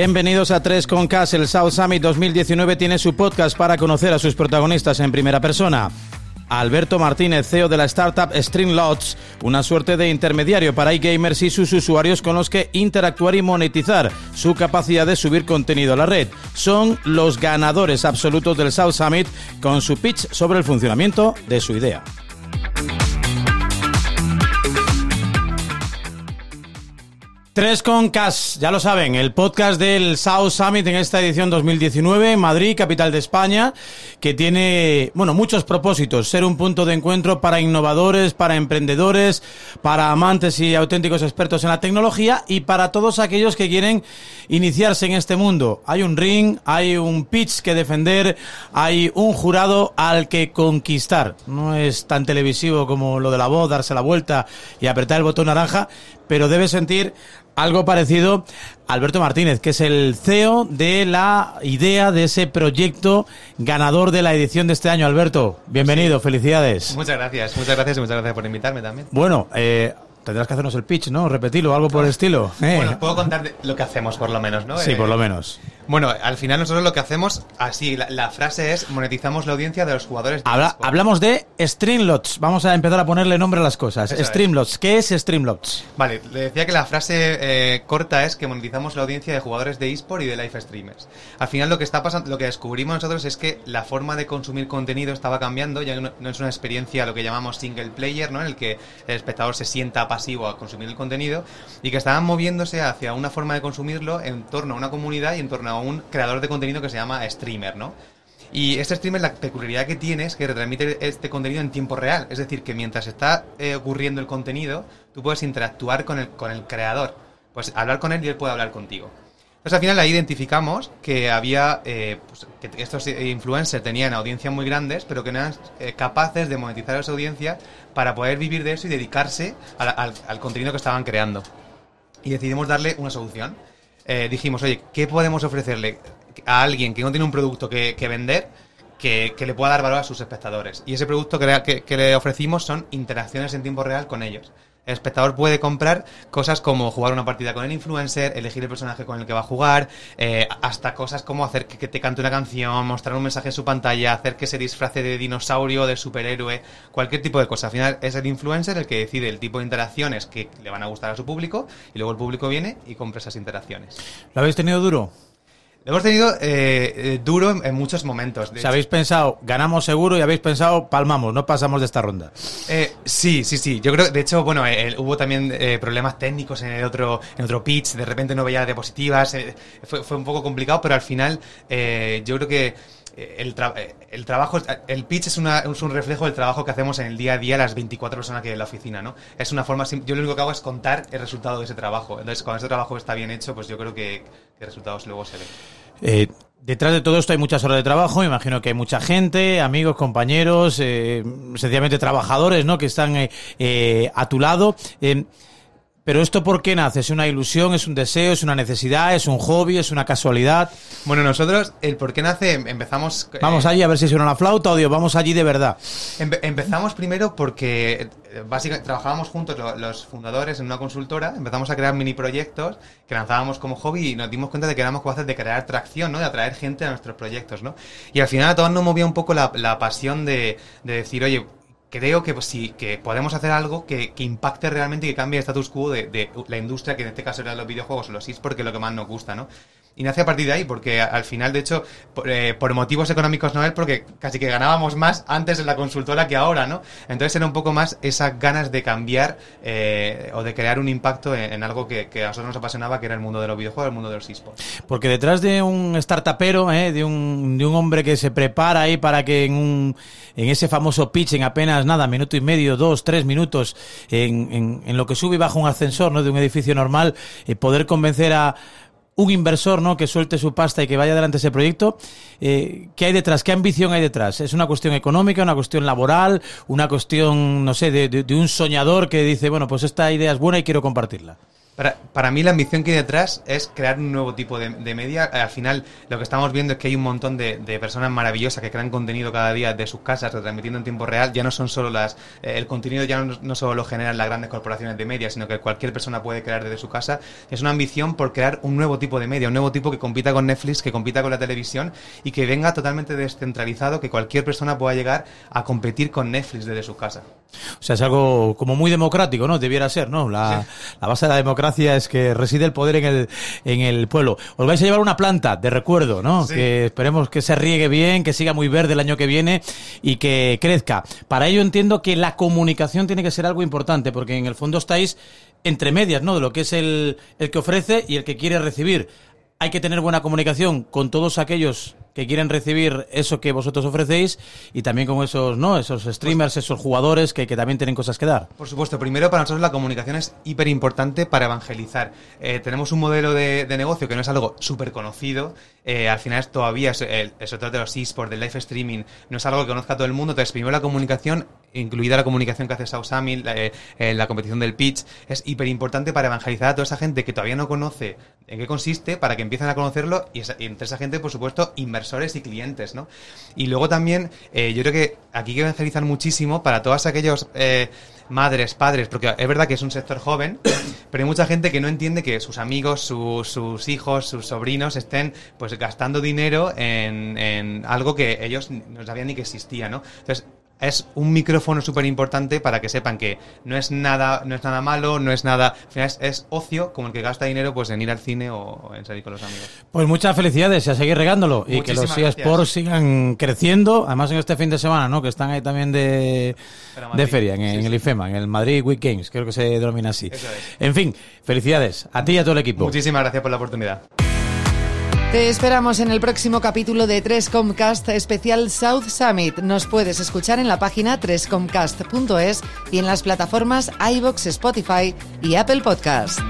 Bienvenidos a 3 con Cas. El South Summit 2019 tiene su podcast para conocer a sus protagonistas en primera persona. Alberto Martínez, CEO de la startup Streamlots, una suerte de intermediario para e-gamers y sus usuarios con los que interactuar y monetizar su capacidad de subir contenido a la red. Son los ganadores absolutos del South Summit con su pitch sobre el funcionamiento de su idea. Tres con Cas, ya lo saben, el podcast del South Summit en esta edición 2019 en Madrid, capital de España, que tiene, bueno, muchos propósitos. Ser un punto de encuentro para innovadores, para emprendedores, para amantes y auténticos expertos en la tecnología y para todos aquellos que quieren iniciarse en este mundo. Hay un ring, hay un pitch que defender, hay un jurado al que conquistar. No es tan televisivo como lo de la voz, darse la vuelta y apretar el botón naranja, pero debe sentir algo parecido Alberto Martínez, que es el CEO de la idea de ese proyecto ganador de la edición de este año. Alberto, bienvenido, felicidades. Muchas gracias, muchas gracias y muchas gracias por invitarme también. Bueno, eh, tendrás que hacernos el pitch, ¿no? Repetirlo, algo por el estilo. ¿eh? Bueno, puedo contar lo que hacemos por lo menos, ¿no? Sí, Eh, por lo menos. Bueno, al final nosotros lo que hacemos, así, la, la frase es monetizamos la audiencia de los jugadores de Habla- hablamos de Streamlots. Vamos a empezar a ponerle nombre a las cosas. Eso es. Streamlots. ¿Qué es Streamlots? Vale, le decía que la frase eh, corta es que monetizamos la audiencia de jugadores de eSport y de live streamers. Al final lo que está pasando, lo que descubrimos nosotros es que la forma de consumir contenido estaba cambiando, ya no, no es una experiencia lo que llamamos single player, ¿no? En el que el espectador se sienta pasivo a consumir el contenido y que estaban moviéndose hacia una forma de consumirlo en torno a una comunidad y en torno a un creador de contenido que se llama streamer, ¿no? Y este streamer, la peculiaridad que tiene es que retransmite este contenido en tiempo real. Es decir, que mientras está eh, ocurriendo el contenido, tú puedes interactuar con el, con el creador. Pues hablar con él y él puede hablar contigo. Entonces al final ahí identificamos que había, eh, pues, estos influencers tenían audiencias muy grandes, pero que no eran eh, capaces de monetizar esa audiencia para poder vivir de eso y dedicarse al contenido que estaban creando. Y decidimos darle una solución. Eh, dijimos, oye, ¿qué podemos ofrecerle a alguien que no tiene un producto que, vender que, que le pueda dar valor a sus espectadores? Y ese producto que le, que- que le ofrecimos son interacciones en tiempo real con ellos. El espectador puede comprar cosas como jugar una partida con el influencer, elegir el personaje con el que va a jugar, eh, hasta cosas como hacer que, que te cante una canción, mostrar un mensaje en su pantalla, hacer que se disfrace de dinosaurio, de superhéroe, cualquier tipo de cosa. Al final es el influencer el que decide el tipo de interacciones que le van a gustar a su público y luego el público viene y compra esas interacciones. ¿Lo habéis tenido duro? Lo hemos tenido eh, eh, duro en, en muchos momentos. De habéis pensado, ganamos seguro y habéis pensado, palmamos, no pasamos de esta ronda. Eh, sí, sí, sí. Yo creo, de hecho, bueno, eh, hubo también eh, problemas técnicos en el otro, en otro pitch. De repente no veía diapositivas. fue, fue un poco complicado, pero al final eh, yo creo que el, eh, el trabajo, el pitch es, una- es un reflejo del trabajo que hacemos en el día a día las 24 personas que hay en la oficina, ¿no? Es una forma, yo lo único que hago es contar el resultado de ese trabajo. Entonces, cuando ese trabajo está bien hecho, pues yo creo que, que resultados luego se ven. Eh, detrás de todo esto hay muchas horas de trabajo, imagino que hay mucha gente, amigos, compañeros, eh, sencillamente trabajadores, ¿no? Que están eh, eh, a tu lado. Pero esto ¿por qué nace? ¿Es una ilusión, es un deseo, es una necesidad, es un hobby, es una casualidad? Bueno, nosotros, el por qué nace, empezamos... eh, Vamos allí a ver si suena la flauta o digo, vamos allí de verdad. Empe- empezamos primero porque eh, básicamente trabajábamos juntos lo- los fundadores en una consultora, empezamos a crear mini proyectos que lanzábamos como hobby y nos dimos cuenta de que éramos capaces de crear tracción, ¿no? De atraer gente a nuestros proyectos, ¿no? Y al final a todos nos movía un poco la, la pasión de, de decir, oye, creo que pues, sí, que podemos hacer algo que, que impacte realmente y que cambie el status quo de, de la industria, que en este caso eran los videojuegos o los esports, que es lo que más nos gusta, ¿no? Y nace a partir de ahí, porque al final, de hecho, por, eh, por motivos económicos no es porque casi que ganábamos más antes en la consultora que ahora, ¿no? Entonces era un poco más esas ganas de cambiar eh, o de crear un impacto en, algo que, que a nosotros nos apasionaba, que era el mundo de los videojuegos, el mundo de los esports. Porque detrás de un startupero, ¿eh? de, un, de un hombre que se prepara ahí para que en, un, en ese famoso pitch, en apenas nada, minuto y medio, dos, tres minutos, en, en, en lo que sube y baja un ascensor ¿no? de un edificio normal, eh, poder convencer a un inversor ¿no? que suelte su pasta y que vaya adelante ese proyecto, eh, ¿qué hay detrás? ¿Qué ambición hay detrás? ¿Es una cuestión económica, una cuestión laboral, una cuestión, no sé, de, de- de un soñador que dice, bueno, pues esta idea es buena y quiero compartirla? Para, para, mí la ambición que hay detrás es crear un nuevo tipo de, de media. Al final lo que estamos viendo es que hay un montón de, de, personas maravillosas que crean contenido cada día de sus casas, retransmitiendo en tiempo real. Ya no son solo las... Eh, el contenido ya no, no, solo lo generan las grandes corporaciones de media, sino que cualquier persona puede crear desde su casa. Es una ambición por crear un nuevo tipo de media, un nuevo tipo que compita con Netflix, que compita con la televisión y que venga totalmente descentralizado, que cualquier persona pueda llegar a competir con Netflix desde su casa. O sea, es algo como muy democrático, ¿no? Debiera ser, ¿no? La, sí. la base de la democracia es que reside el poder en el, en el pueblo. Os vais a llevar una planta de recuerdo, ¿no? Sí. Que esperemos que se riegue bien, que siga muy verde el año que viene y que crezca. Para ello entiendo que la comunicación tiene que ser algo importante, porque en el fondo estáis entre medias, ¿no? De lo que es el, el que ofrece y el que quiere recibir. Hay que tener buena comunicación con todos aquellos que quieren recibir eso que vosotros ofrecéis y también con esos, ¿no? Esos streamers, pues, esos jugadores que, que, también tienen cosas que dar. Por supuesto, primero para nosotros la comunicación es hiper importante para evangelizar. Eh, tenemos un modelo de, de, negocio que no es algo súper conocido, eh, al final es todavía, el, sector de los esports, del live streaming, no es algo que conozca todo el mundo, entonces primero la comunicación incluida la comunicación que hace Sausami, la, eh, la, competición del pitch, es hiper importante para evangelizar a toda esa gente que todavía no conoce en qué consiste, para que empiecen a conocerlo y, esa, y entre esa gente, por supuesto, inversores y clientes, ¿no? Y luego también, eh, yo creo que aquí hay que evangelizar muchísimo para todos aquellos eh, madres, padres, porque es verdad que es un sector joven, pero hay mucha gente que no entiende que sus amigos, su, sus hijos, sus sobrinos estén pues gastando dinero en, en algo que ellos no sabían ni que existía, ¿no? Entonces, es un micrófono súper importante para que sepan que no es nada no es nada malo, no es nada... Al final es, es, ocio como el que gasta dinero pues en ir al cine o en salir con los amigos. Pues muchas felicidades y a seguir regándolo. Muchísimas y que los eSports sigan creciendo. Además en este fin de semana, ¿no? Que están ahí también de, de feria, en, sí, en, el IFEMA, en el Madrid Week Games, creo que se denomina así. Es. En fin, felicidades a ti y a todo el equipo. Muchísimas gracias por la oportunidad. Te esperamos en el próximo capítulo de 3Comcast especial South Summit. Nos puedes escuchar en la página 3comcast.es y en las plataformas iBox, Spotify y Apple Podcast.